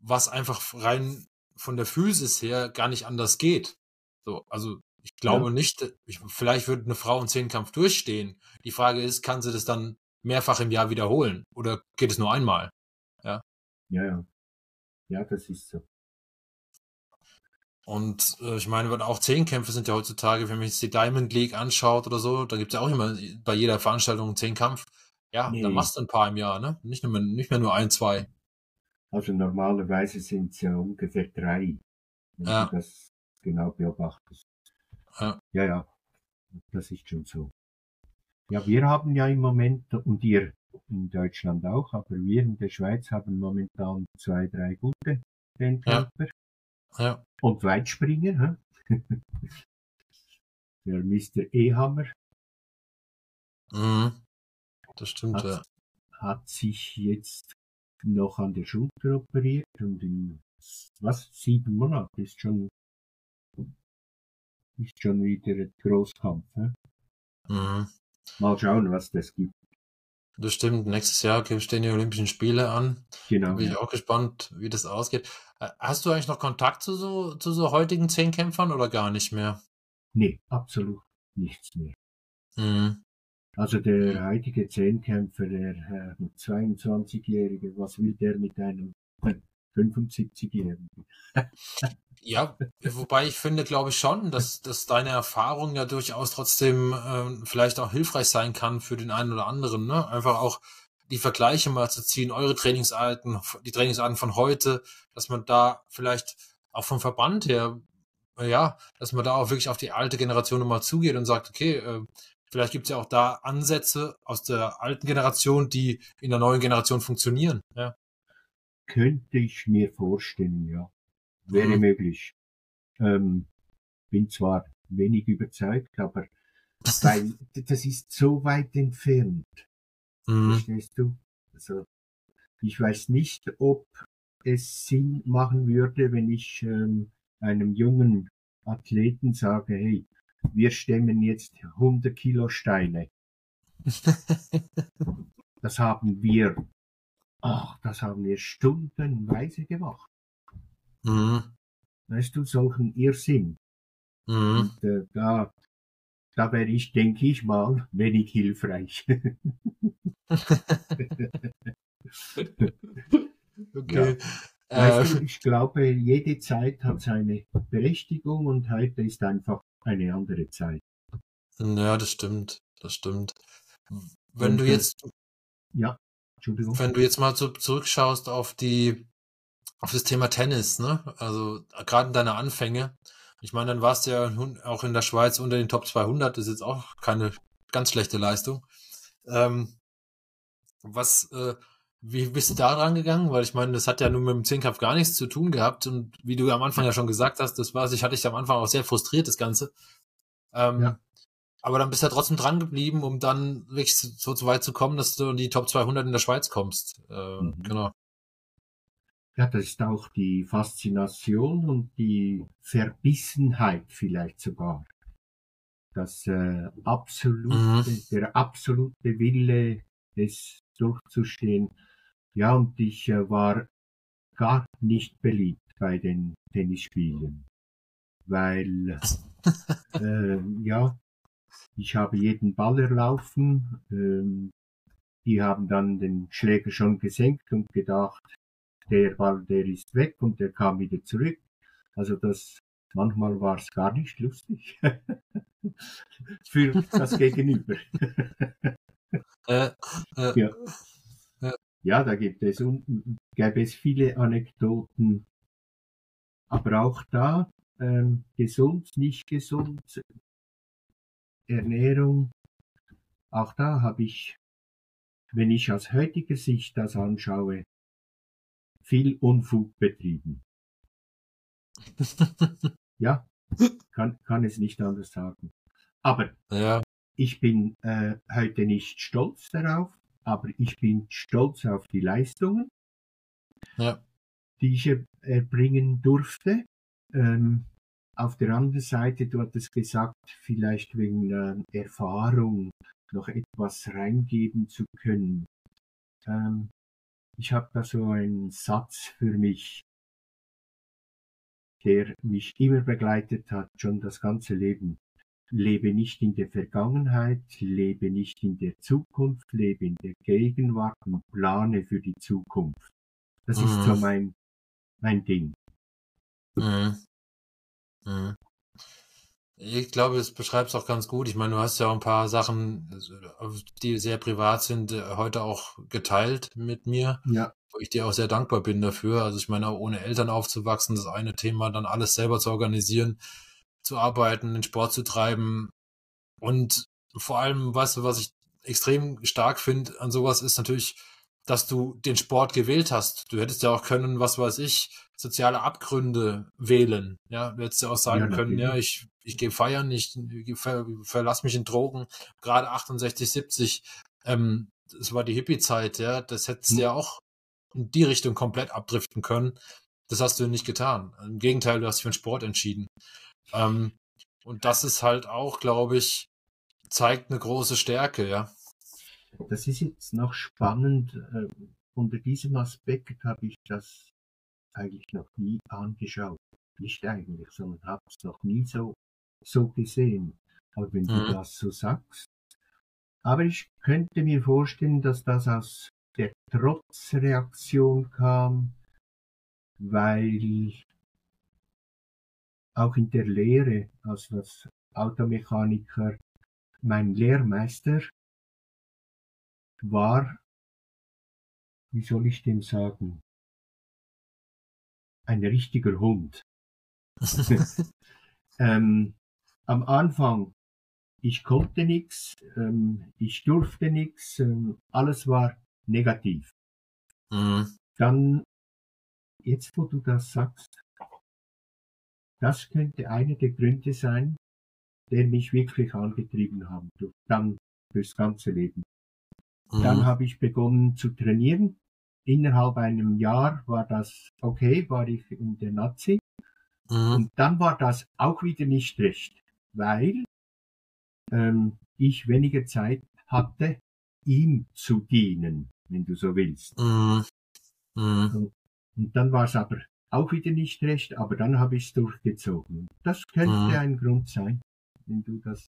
was einfach rein von der Physis her gar nicht anders geht. So, also ich glaube ja. nicht, ich, vielleicht würde eine Frau einen Zehnkampf durchstehen. Die Frage ist, kann sie das dann mehrfach im Jahr wiederholen oder geht es nur einmal? Ja. Ja, ja. Ja, das ist so. Und äh, ich meine, auch Zehnkämpfe sind ja heutzutage, wenn man sich die Diamond League anschaut oder so, da gibt's ja auch immer bei jeder Veranstaltung einen Zehnkampf. Ja, nee. dann machst du ein paar im Jahr, ne? Nicht, nur, nicht mehr nur ein, zwei. Also normalerweise sind es ja ungefähr drei, wenn ja. du das genau beobachtest. Ja. ja, ja, das ist schon so. Ja, wir haben ja im Moment, und ihr in Deutschland auch, aber wir in der Schweiz haben momentan zwei, drei gute Zehnkämpfer. Ja. ja. Und Weitspringer, hä? *laughs* der Mr. Ehammer. Mhm. Das stimmt, hat, ja. Hat sich jetzt noch an der Schulter operiert und in was sieben Monate ist schon ist schon wieder Großkampf. Hä? Mhm. Mal schauen, was das gibt. Das stimmt. Nächstes Jahr stehen die Olympischen Spiele an. Genau. Bin ich auch gespannt, wie das ausgeht. Äh, hast du eigentlich noch Kontakt zu so, zu so heutigen Zehnkämpfern oder gar nicht mehr? Nee, absolut nichts mehr. Mhm. Also der heutige Zehnkämpfer, der äh, 22-Jährige, was will der mit einem 75-Jährigen? ja, wobei ich finde, glaube ich schon, dass, dass deine Erfahrung ja durchaus trotzdem äh, vielleicht auch hilfreich sein kann für den einen oder anderen. Ne? Einfach auch die Vergleiche mal zu ziehen, eure Trainingsarten, die Trainingsarten von heute, dass man da vielleicht auch vom Verband her, ja, dass man da auch wirklich auf die alte Generation nochmal zugeht und sagt, okay, äh, vielleicht gibt es ja auch da Ansätze aus der alten Generation, die in der neuen Generation funktionieren. Ja. Könnte ich mir vorstellen, ja. Wäre mhm. möglich. Ähm, bin zwar wenig überzeugt, aber Weil das ist so weit entfernt. Mhm. Verstehst du? Also, ich weiß nicht, ob es Sinn machen würde, wenn ich ähm, einem jungen Athleten sage, hey, wir stemmen jetzt 100 Kilo Steine. *laughs* das haben wir, ach, das haben wir stundenweise gemacht. Mhm. Weißt du, solchen Irrsinn. Mhm. Und, äh, da, da wäre ich, denke ich mal, wenig hilfreich. *laughs* okay. Weißt Äh, du, ich glaube, jede Zeit hat seine Berechtigung und heute ist einfach eine andere Zeit. ja, das stimmt. Das stimmt. Wenn Und, du äh, jetzt, Ja, Entschuldigung. wenn du jetzt mal so zurückschaust auf die, auf das Thema Tennis, ne? Also gerade in deiner Anfänge. Ich meine, dann warst du ja auch in der Schweiz unter den Top 200. Das ist jetzt auch keine ganz schlechte Leistung. Ähm, was, äh, wie bist du da dran gegangen? Weil ich meine, das hat ja nun mit dem Zehnkampf gar nichts zu tun gehabt. Und wie du am Anfang ja schon gesagt hast, das war, ich hatte dich am Anfang auch sehr frustriert, das Ganze. Ähm, Ja. Aber dann bist du ja trotzdem dran geblieben, um dann wirklich so, so weit zu kommen, dass du in die Top 200 in der Schweiz kommst. Äh, Mhm. Genau. Ja, das ist auch die Faszination und die Verbissenheit vielleicht sogar. Das äh, absolute, Mhm. der absolute Wille, es durchzustehen. Ja, und ich äh, war gar nicht beliebt bei den Tennisspielen, weil *laughs* äh, ja, ich habe jeden Ball erlaufen. Ähm, die haben dann den Schläger schon gesenkt und gedacht, der Ball, der ist weg und der kam wieder zurück. Also das, manchmal war es gar nicht lustig. *laughs* Für das Gegenüber. *laughs* Äh, äh, Ja. Ja, da gibt es, gäbe es viele Anekdoten. Aber auch da, ähm, gesund, nicht gesund, Ernährung, auch da habe ich, wenn ich aus heutiger Sicht das anschaue, viel Unfug betrieben. *laughs* Ja, kann, kann es nicht anders sagen. Aber ja. ich bin äh, heute nicht stolz darauf, aber ich bin stolz auf die Leistungen, Ja. die ich er- erbringen durfte. Ähm, auf der anderen Seite, du hattest gesagt, vielleicht wegen äh, Erfahrung noch etwas reingeben zu können. Ähm, ich habe da so einen Satz für mich, der mich immer begleitet hat, schon das ganze Leben. Lebe nicht in der Vergangenheit, lebe nicht in der Zukunft, lebe in der Gegenwart und plane für die Zukunft. Das ist Mhm. so mein, mein Ding. Mhm. Mhm. Ich glaube, es beschreibt es auch ganz gut. Ich meine, du hast ja auch ein paar Sachen, die sehr privat sind, äh, heute auch geteilt mit mir, Ja, wo ich dir auch sehr dankbar bin dafür. Also ich meine, auch ohne Eltern aufzuwachsen, das eine Thema, dann alles selber zu organisieren, zu arbeiten, den Sport zu treiben. Und vor allem, weißt du, was ich extrem stark finde an sowas, ist natürlich, dass du den Sport gewählt hast. Du hättest ja auch können, was weiß ich, soziale Abgründe wählen. Ja, du hättest ja auch sagen Ja, können, ja, ich, ich gehe feiern, ich, ich ver, verlass mich in Drogen. Gerade 68, 70, ähm, das war die Hippie-Zeit, ja, das hättest du Hm. ja auch in die Richtung komplett abdriften können. Das hast du nicht getan. Im Gegenteil, du hast dich für den Sport entschieden. Ähm, und das ist halt auch, glaube ich, zeigt eine große Stärke, ja. Das ist jetzt noch spannend. Äh, unter diesem Aspekt habe ich das eigentlich noch nie angeschaut. Nicht eigentlich, sondern habe es noch nie so, so gesehen. Aber wenn du Mhm. das so sagst. Aber ich könnte mir vorstellen, dass das aus der Trotzreaktion kam, weil auch in der Lehre, also als Automechaniker, mein Lehrmeister war, wie soll ich dem sagen, ein richtiger Hund. *laughs* ähm, am Anfang, ich konnte nichts, ähm, ich durfte nichts, ähm, alles war negativ. Mhm. Dann, jetzt wo du das sagst, das könnte einer der Gründe sein, der mich wirklich angetrieben hat, dann fürs ganze Leben. Mhm. Dann habe ich begonnen zu trainieren. Innerhalb einem Jahr war das okay, war ich in der Nazi. Mhm. Und dann war das auch wieder nicht recht, weil ähm, ich weniger Zeit hatte, ihm zu dienen, wenn du so willst. Mhm. Mhm. Und, und, dann war es aber auch wieder nicht recht, aber dann habe ich es durchgezogen. Das könnte mhm. ein Grund sein, wenn du das.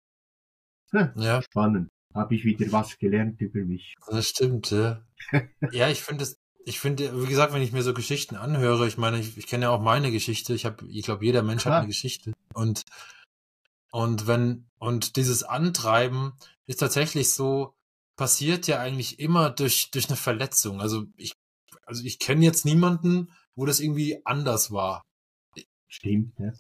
Ha, ja. Spannend. Habe ich wieder was gelernt über mich. Das stimmt, ja. *laughs* ja, ich finde es, ich finde, wie gesagt, wenn ich mir so Geschichten anhöre, ich meine, ich, ich kenne ja auch meine Geschichte. Ich habe, ich glaube, jeder Mensch Klar. hat eine Geschichte. Und und wenn und dieses Antreiben ist tatsächlich so passiert ja eigentlich immer durch durch eine Verletzung. Also ich also ich kenne jetzt niemanden, wo das irgendwie anders war. Stimmt, ja.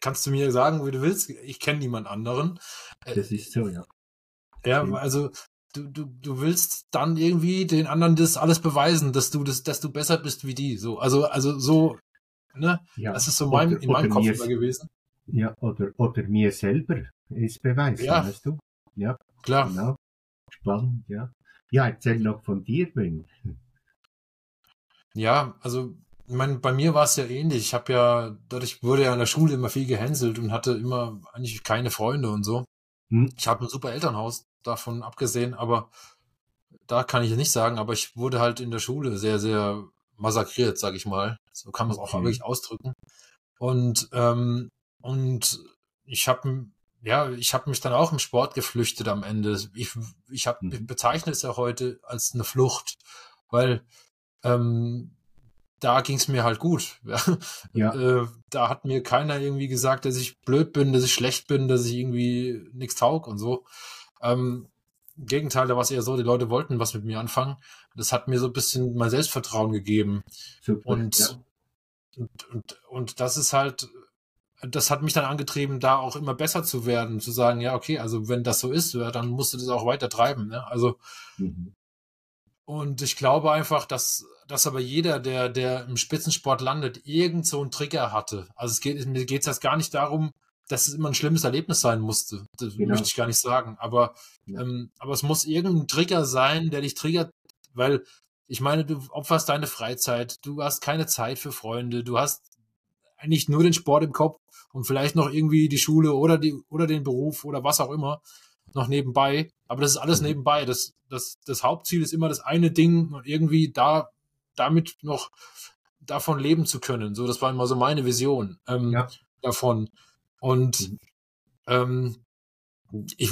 Kannst du mir sagen, wie du willst? Ich kenne niemand anderen. Äh, das ist so, ja. Ja, also du, du, du willst dann irgendwie den anderen das alles beweisen, dass du das, dass du besser bist wie die. So, also, also so, ne? Ja. Das ist so mein, oder, in meinem Kopf immer gewesen. Ja, oder, oder mir selber ist beweisen, ja. weißt du? Ja, klar. Genau. Spannend, ja. Ja, erzähl noch von dir, Ben. Ja, also ich meine, bei mir war es ja ähnlich. Ich habe ja, dadurch wurde ja in der Schule immer viel gehänselt und hatte immer eigentlich keine Freunde und so. Hm. Ich habe ein super Elternhaus davon abgesehen, aber da kann ich nicht sagen, aber ich wurde halt in der Schule sehr, sehr massakriert, sag ich mal. So kann man es auch wirklich ausdrücken. Und, ähm, und ich habe ja, ich habe mich dann auch im Sport geflüchtet am Ende. Ich, ich, hab, ich hm. bezeichne es ja heute als eine Flucht, weil ähm, da ging es mir halt gut. *laughs* Ja. Äh, da hat mir keiner irgendwie gesagt, dass ich blöd bin, dass ich schlecht bin, dass ich irgendwie nichts taug und so. Ähm, Im Gegenteil, da war es eher so, die Leute wollten was mit mir anfangen. Das hat mir so ein bisschen mein Selbstvertrauen gegeben. Super, und, ja. und, und, und das ist halt, das hat mich dann angetrieben, da auch immer besser zu werden, zu sagen, ja, okay, also wenn das so ist, ja, dann musst du das auch weiter treiben. Ne? Also mhm. Und ich glaube einfach, dass, dass aber jeder, der, der im Spitzensport landet, irgend so einen Trigger hatte. Also es geht, mir geht es jetzt gar nicht darum, dass es immer ein schlimmes Erlebnis sein musste. Das genau. möchte ich gar nicht sagen. Aber, ja. ähm, aber es muss irgendein Trigger sein, der dich triggert, weil ich meine, du opferst deine Freizeit, du hast keine Zeit für Freunde, du hast eigentlich nur den Sport im Kopf und vielleicht noch irgendwie die Schule oder die oder den Beruf oder was auch immer noch nebenbei. Aber das ist alles mhm. nebenbei. Das, das, das Hauptziel ist immer das eine Ding und irgendwie da, damit noch davon leben zu können. So, das war immer so meine Vision ähm, ja. davon. Und mhm. ähm, ich,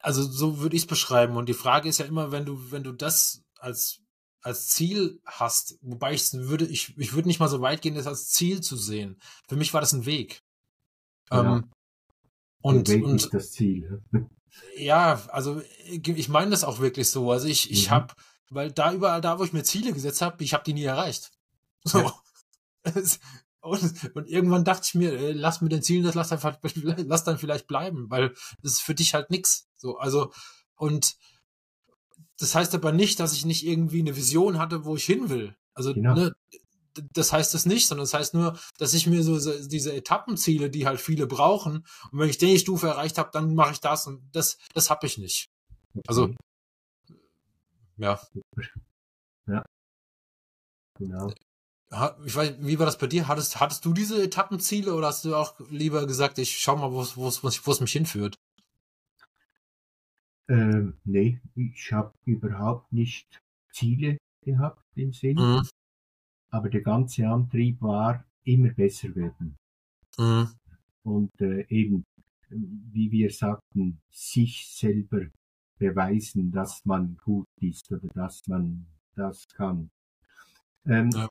also so würde ich es beschreiben. Und die Frage ist ja immer, wenn du, wenn du das als als Ziel hast, wobei ich würde, ich, ich würde nicht mal so weit gehen, das als Ziel zu sehen. Für mich war das ein Weg. Ja. Ähm, und, und, und das Ziel. Ja, *laughs* also ich meine das auch wirklich so. Also ich, ich mhm. habe, weil da überall da, wo ich mir Ziele gesetzt habe, ich habe die nie erreicht. So. Ja. *laughs* Und, und, irgendwann dachte ich mir, äh, lass mit den Zielen das, lass, einfach, *laughs* lass dann vielleicht bleiben, weil das ist für dich halt nix. So, also, und das heißt aber nicht, dass ich nicht irgendwie eine Vision hatte, wo ich hin will. Also, genau. ne, das heißt es nicht, sondern das heißt nur, dass ich mir so diese Etappenziele, die halt viele brauchen, und wenn ich die Stufe erreicht habe, dann mache ich das und das, das habe ich nicht. Also, ja. Ja. Genau. Ich weiß, wie war das bei dir? Hattest, hattest du diese Etappenziele oder hast du auch lieber gesagt, ich schau mal, wo es mich hinführt? Ähm, nee, ich habe überhaupt nicht Ziele gehabt im Sinn. Mhm aber der ganze Antrieb war immer besser werden. Mhm. Und äh, eben, wie wir sagten, sich selber beweisen, dass man gut ist oder dass man das kann. Ähm, ja.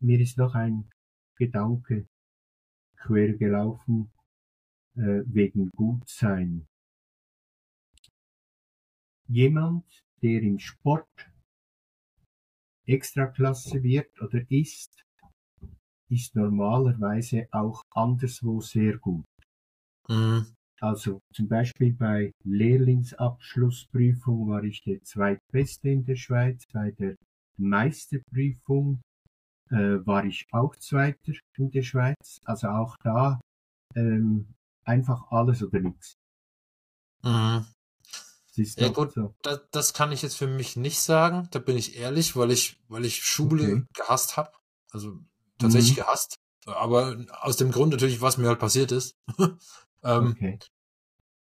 Mir ist noch ein Gedanke quer gelaufen äh, wegen Gutsein. Jemand, der im Sport Extraklasse wird oder ist, ist normalerweise auch anderswo sehr gut. Mhm. Also zum Beispiel bei Lehrlingsabschlussprüfung war ich der zweitbeste in der Schweiz, bei der Meisterprüfung war ich auch Zweiter in der Schweiz. Also auch da ähm, einfach alles oder nichts. Mhm. Das ja gut, so. das, das, kann ich jetzt für mich nicht sagen. Da bin ich ehrlich, weil ich, weil ich Schule okay. gehasst habe. Also tatsächlich mhm. gehasst. Aber aus dem Grund natürlich, was mir halt passiert ist. *laughs* ähm, okay.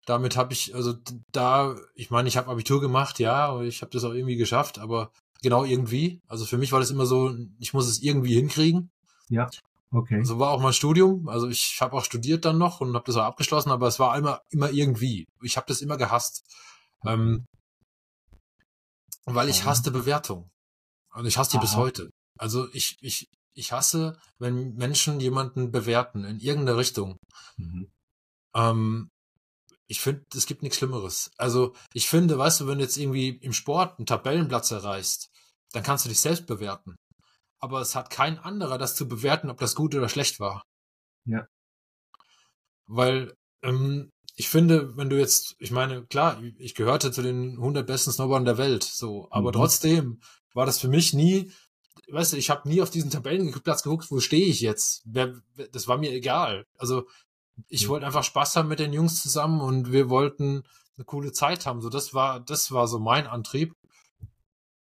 Damit habe ich, also da, ich meine, ich habe Abitur gemacht, ja, ich habe das auch irgendwie geschafft, aber genau irgendwie. Also für mich war das immer so, ich muss es irgendwie hinkriegen. Ja. Okay. So war auch mein Studium. Also ich habe auch studiert dann noch und habe das auch abgeschlossen, aber es war immer, immer irgendwie. Ich habe das immer gehasst. Ähm, weil ich hasste Bewertung. Und ich hasse die Aha. bis heute. Also ich, ich, ich hasse, wenn Menschen jemanden bewerten in irgendeine Richtung. Mhm. Ähm, ich finde, es gibt nichts Schlimmeres. Also ich finde, weißt du, wenn du jetzt irgendwie im Sport einen Tabellenplatz erreichst, dann kannst du dich selbst bewerten aber es hat kein anderer, das zu bewerten, ob das gut oder schlecht war. Ja. Weil ähm, ich finde, wenn du jetzt, ich meine, klar, ich gehörte zu den 100 besten Snowboardern der Welt, so, aber mhm. trotzdem war das für mich nie, weißt du, ich habe nie auf diesen Tabellenplatz geguckt, wo stehe ich jetzt? Wer, das war mir egal. Also ich mhm. wollte einfach Spaß haben mit den Jungs zusammen und wir wollten eine coole Zeit haben. So, das war, das war so mein Antrieb.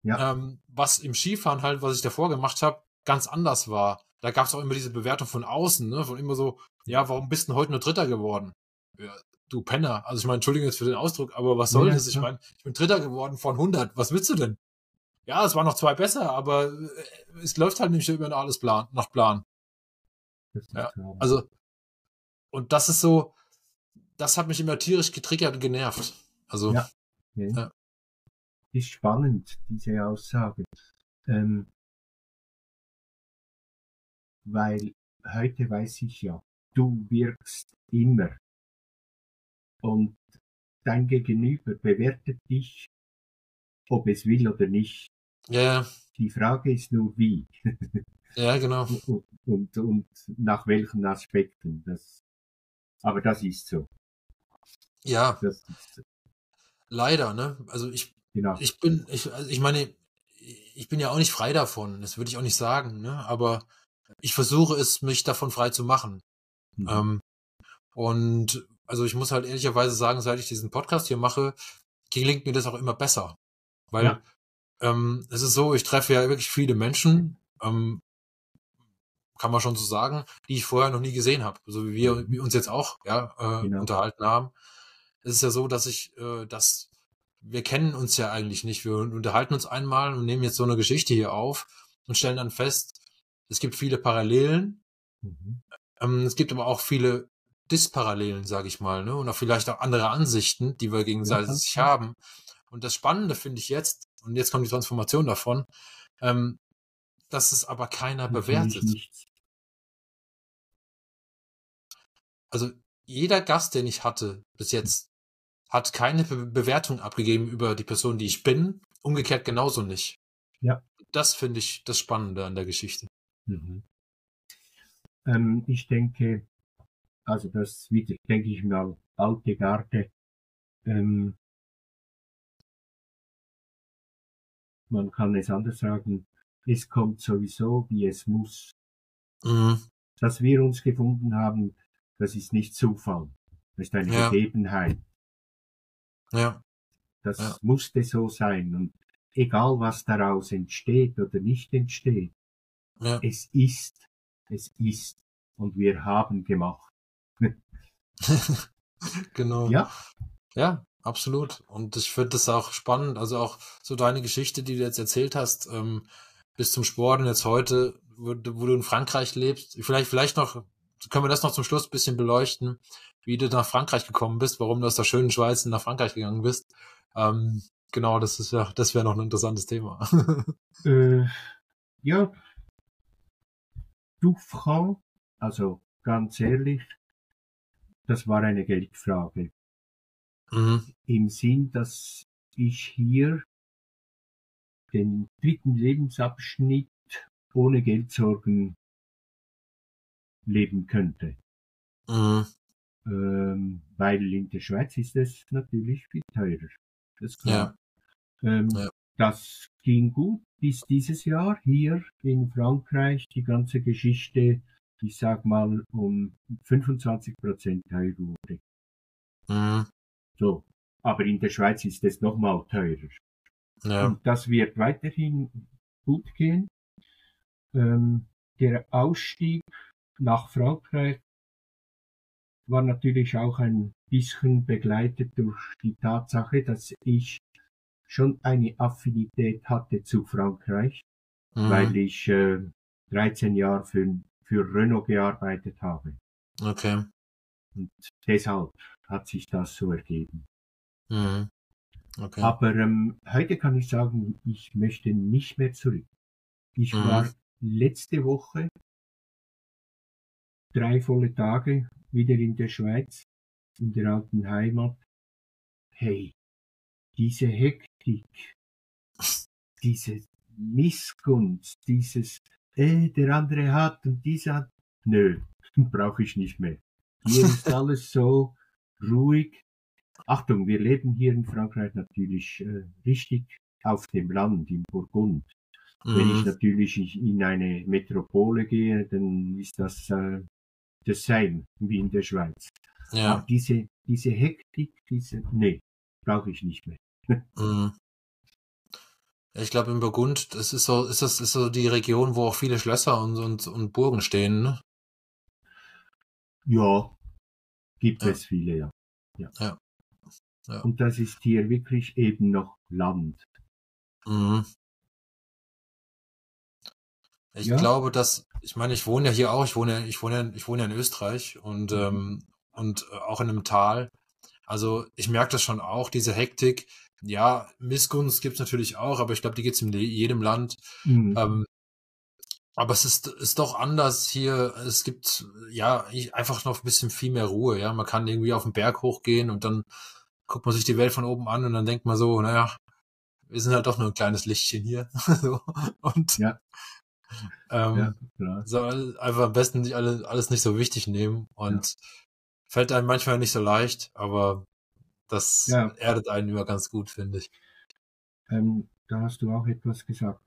Ja. Ähm, was im Skifahren halt, was ich davor gemacht habe, ganz anders war. Da gab es auch immer diese Bewertung von außen, ne? Von immer so, ja, warum bist du heute nur Dritter geworden? Ja, du Penner. Also ich meine, Entschuldigung jetzt für den Ausdruck, aber was soll ja, das? Ich meine, ich bin Dritter geworden von 100. Was willst du denn? Ja, es waren noch zwei besser, aber äh, es läuft halt nicht immer alles Plan, nach Plan. Ja, also, und das ist so, das hat mich immer tierisch getriggert und genervt. Also, ja. ja ist spannend, diese Aussage. Ähm, weil heute weiß ich ja, du wirkst immer. Und dein Gegenüber bewertet dich, ob es will oder nicht. Ja. Die Frage ist nur wie. *laughs* ja, genau. Und, und, und nach welchen Aspekten. Das, aber das ist so. Ja. Ist so. Leider, ne? Also ich Genau. Ich bin, ich, also ich meine, ich bin ja auch nicht frei davon, das würde ich auch nicht sagen, ne? aber ich versuche es, mich davon frei zu machen. Mhm. Ähm, und also ich muss halt ehrlicherweise sagen, seit ich diesen Podcast hier mache, gelingt mir das auch immer besser. Weil ja. ähm, es ist so, ich treffe ja wirklich viele Menschen, ähm, kann man schon so sagen, die ich vorher noch nie gesehen habe. So wie wir mhm. uns jetzt auch ja, äh, genau. unterhalten haben. Es ist ja so, dass ich äh, das wir kennen uns ja eigentlich nicht. Wir unterhalten uns einmal und nehmen jetzt so eine Geschichte hier auf und stellen dann fest, es gibt viele Parallelen. Mhm. Ähm, es gibt aber auch viele Disparallelen, sage ich mal, ne? Und auch vielleicht auch andere Ansichten, die wir gegenseitig ja, haben. Und das Spannende finde ich jetzt, und jetzt kommt die Transformation davon, ähm, dass es aber keiner bewertet. Also jeder Gast, den ich hatte bis jetzt, hat keine Be Bewertung abgegeben über die Person, die ich bin. Umgekehrt genauso nicht. Ja. Das finde ich das Spannende an der Geschichte. Mhm. Ähm, ich denke, also das wieder, denke ich mal, alte Garde. Ähm, man kann es anders sagen, es kommt sowieso, wie es muss. Mhm. Dass wir uns gefunden haben, das ist nicht Zufall. Das ist eine ja. Gegebenheit. Ja. Das ja. musste so sein. Und egal was daraus entsteht oder nicht entsteht, ja. es ist, es ist. Und wir haben gemacht. *laughs* genau. Ja. Ja, absolut. Und ich finde das auch spannend. Also auch so deine Geschichte, die du jetzt erzählt hast, ähm, bis zum Sport und jetzt heute, wo, wo, du in Frankreich lebst. Vielleicht, vielleicht noch, können wir das noch zum Schluss ein bisschen beleuchten wie du nach Frankreich gekommen bist, warum du aus der schönen Schweiz nach Frankreich gegangen bist. Ähm, genau, das ist ja, das wäre noch ein interessantes Thema. *laughs* äh, ja, du Frau, also ganz ehrlich, das war eine Geldfrage. Mhm. Im Sinn, dass ich hier den dritten Lebensabschnitt ohne Geldsorgen leben könnte. Mhm. Ähm, weil in der Schweiz ist es natürlich viel teurer. Das klar. Ja. Ähm, ja. Das ging gut bis dieses Jahr hier in Frankreich. Die ganze Geschichte ich sag mal, um 25 Prozent teurer wurde. Mhm. So. Aber in der Schweiz ist es nochmal teurer. Ja. Und das wird weiterhin gut gehen. Ähm, der Ausstieg nach Frankreich war natürlich auch ein bisschen begleitet durch die Tatsache, dass ich schon eine Affinität hatte zu Frankreich, Mhm. weil ich äh, 13 Jahre für, für Renault gearbeitet habe. Okay. Und deshalb hat sich das so ergeben. Mhm. Okay. Aber ähm, heute kann ich sagen, ich möchte nicht mehr zurück. Ich Mhm. war letzte Woche drei volle Tage wieder in der Schweiz, in der alten Heimat. Hey, diese Hektik, diese Missgunst, dieses, äh, der andere hat und dieser hat, nö, *laughs* brauche ich nicht mehr. Hier *laughs* ist alles so ruhig. Achtung, wir leben hier in Frankreich natürlich äh, richtig auf dem Land, im Burgund. Wenn ich Mhm. natürlich in eine Metropole gehe, dann ist das äh, the same wie in der Schweiz. Aber Ja. diese, diese Hektik, diese, nee, brauche ich nicht mehr. Mhm. Ich glaube, in Burgund, das ist so, ist das ist so die Region, wo auch viele Schlösser und, und, und Burgen stehen, ne? Ja, gibt Ja. es viele, ja. ja. Ja. Ja. Und das ist hier wirklich eben noch Land. Mhm. Ich Ja. glaube, dass, ich meine, ich wohne ja hier auch, ich wohne, ja- ich wohne, ich wohne ja in Österreich und, Mhm. ähm, und äh, auch in einem Tal. Also ich merke das schon auch, diese Hektik. Ja, Missgunst gibt's natürlich auch, aber ich glaube, die gibt's in jedem Land. Mhm. Ähm, aber es ist, ist doch anders hier. Es gibt ja einfach noch ein bisschen viel mehr Ruhe. Ja, man kann irgendwie auf den Berg hochgehen und dann guckt man sich die Welt von oben an und dann denkt man so, naja, wir sind halt doch nur ein kleines Lichtchen hier. *laughs* so. Und Ja. Ähm, ja, soll einfach am besten nicht alle, alles nicht so wichtig nehmen und fällt einem manchmal nicht so leicht, aber das Ja. erdet einen immer ganz gut, finde ich. Ähm, da hast du auch etwas gesagt.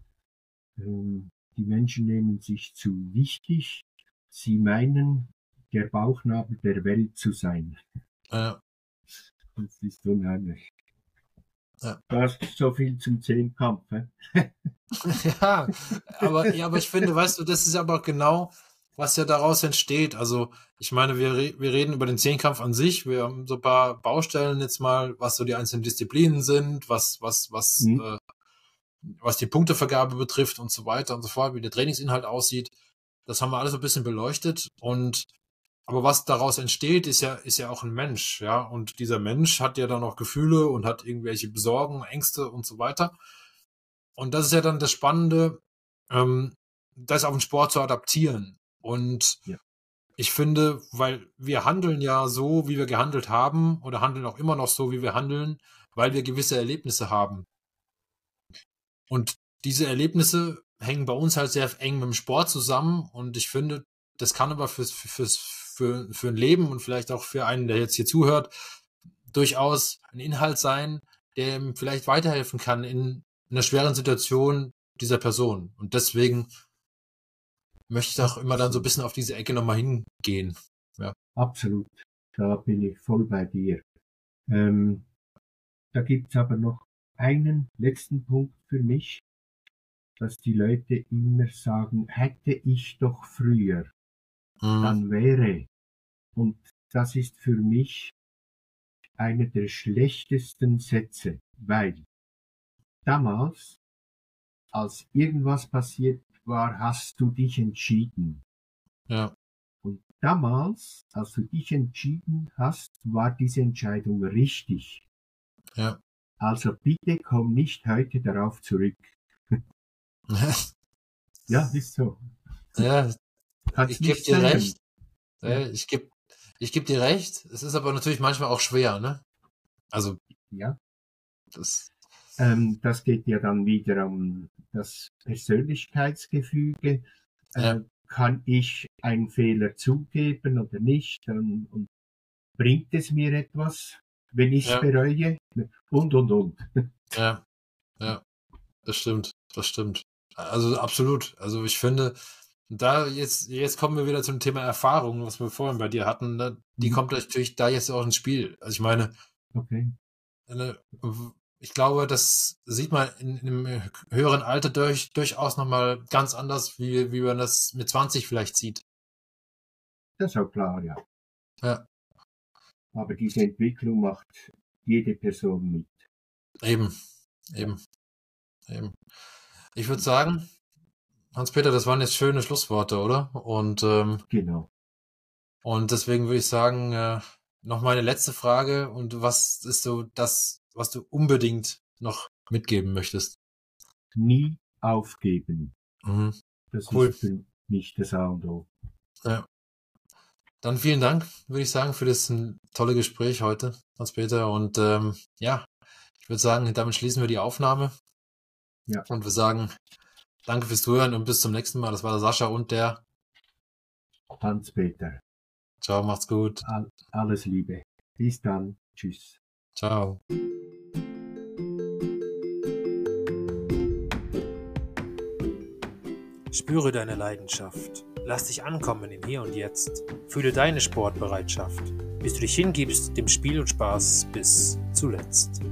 Ähm, die Menschen nehmen sich zu wichtig. Sie meinen, der Bauchnabel der Welt zu sein. Ja, Das ist unheimlich. Ja. Das ist so viel zum Zehnkampf. *laughs* ja, aber, ja, aber ich finde, weißt du, das ist aber genau, was ja daraus entsteht. Also, ich meine, wir, wir reden über den Zehnkampf an sich. Wir haben so ein paar Baustellen jetzt mal, was so die einzelnen Disziplinen sind, was, was, was, Mhm. äh, was die Punktevergabe betrifft und so weiter und so fort, wie der Trainingsinhalt aussieht. Das haben wir alles so ein bisschen beleuchtet und aber was daraus entsteht, ist ja, ist ja auch ein Mensch, ja. Und dieser Mensch hat ja dann auch Gefühle und hat irgendwelche Besorgen, Ängste und so weiter. Und das ist ja dann das Spannende, ähm, das auf den Sport zu adaptieren. Und Ja. ich finde, weil wir handeln ja so, wie wir gehandelt haben, oder handeln auch immer noch so, wie wir handeln, weil wir gewisse Erlebnisse haben. Und diese Erlebnisse hängen bei uns halt sehr eng mit dem Sport zusammen. Und ich finde, das kann aber fürs, fürs, für, für ein Leben und vielleicht auch für einen, der jetzt hier zuhört, durchaus ein Inhalt sein, der ihm vielleicht weiterhelfen kann in einer schweren Situation dieser Person. Und deswegen möchte ich auch immer dann so ein bisschen auf diese Ecke nochmal hingehen. Absolut. Da bin ich voll bei dir. Ähm, da gibt's aber noch einen letzten Punkt für mich, dass die Leute immer sagen, hätte ich doch früher, Mhm. dann wäre. Und das ist für mich einer der schlechtesten Sätze, weil damals, als irgendwas passiert war, hast du dich entschieden. Ja, Und damals, als du dich entschieden hast, war diese Entscheidung richtig. ja. Also bitte komm nicht heute darauf zurück. *laughs* Ja, ist so. ja, Kannst ich gebe dir recht. Ja, ich gebe ich geb dir recht. Es ist aber natürlich manchmal auch schwer, ne? Also, Ja, das, ähm, das geht ja dann wieder um das Persönlichkeitsgefüge. Äh, Ja. Kann ich einen Fehler zugeben oder nicht? Und, und bringt es mir etwas, wenn ich es Ja. bereue? Und, und, und. ja, ja, das stimmt, das stimmt. Also absolut. Also ich finde, Da jetzt, jetzt kommen wir wieder zum Thema Erfahrung, was wir vorhin bei dir hatten. Ne? Die mhm. kommt natürlich da jetzt auch ins Spiel. Also ich meine, okay. Ne, ich glaube, das sieht man in, in einem höheren Alter durch, durchaus nochmal ganz anders, wie, wie man das mit 20 vielleicht sieht. Das ist auch klar, ja. Ja. Aber diese Entwicklung macht jede Person mit. Eben, eben, eben. Ich würde sagen, Hans-Peter, das waren jetzt schöne Schlussworte, oder? Und ähm, genau. Und deswegen würde ich sagen, äh, noch meine letzte Frage. Und was ist so das, was du unbedingt noch mitgeben möchtest? Nie aufgeben. Mhm. Das cool. ist für mich das A und O. Ja. Dann vielen Dank, würde ich sagen, für das tolle Gespräch heute, Hans-Peter. Und ähm, ja, ich würde sagen, damit schließen wir die Aufnahme. Ja. Und wir sagen danke fürs Zuhören und bis zum nächsten Mal. Das war der Sascha und der Hans-Peter. Ciao, macht's gut. All, alles Liebe. Bis dann. Tschüss. Ciao. Spüre deine Leidenschaft. Lass dich ankommen im Hier und Jetzt. Fühle deine Sportbereitschaft, bis du dich hingibst dem Spiel und Spaß bis zuletzt.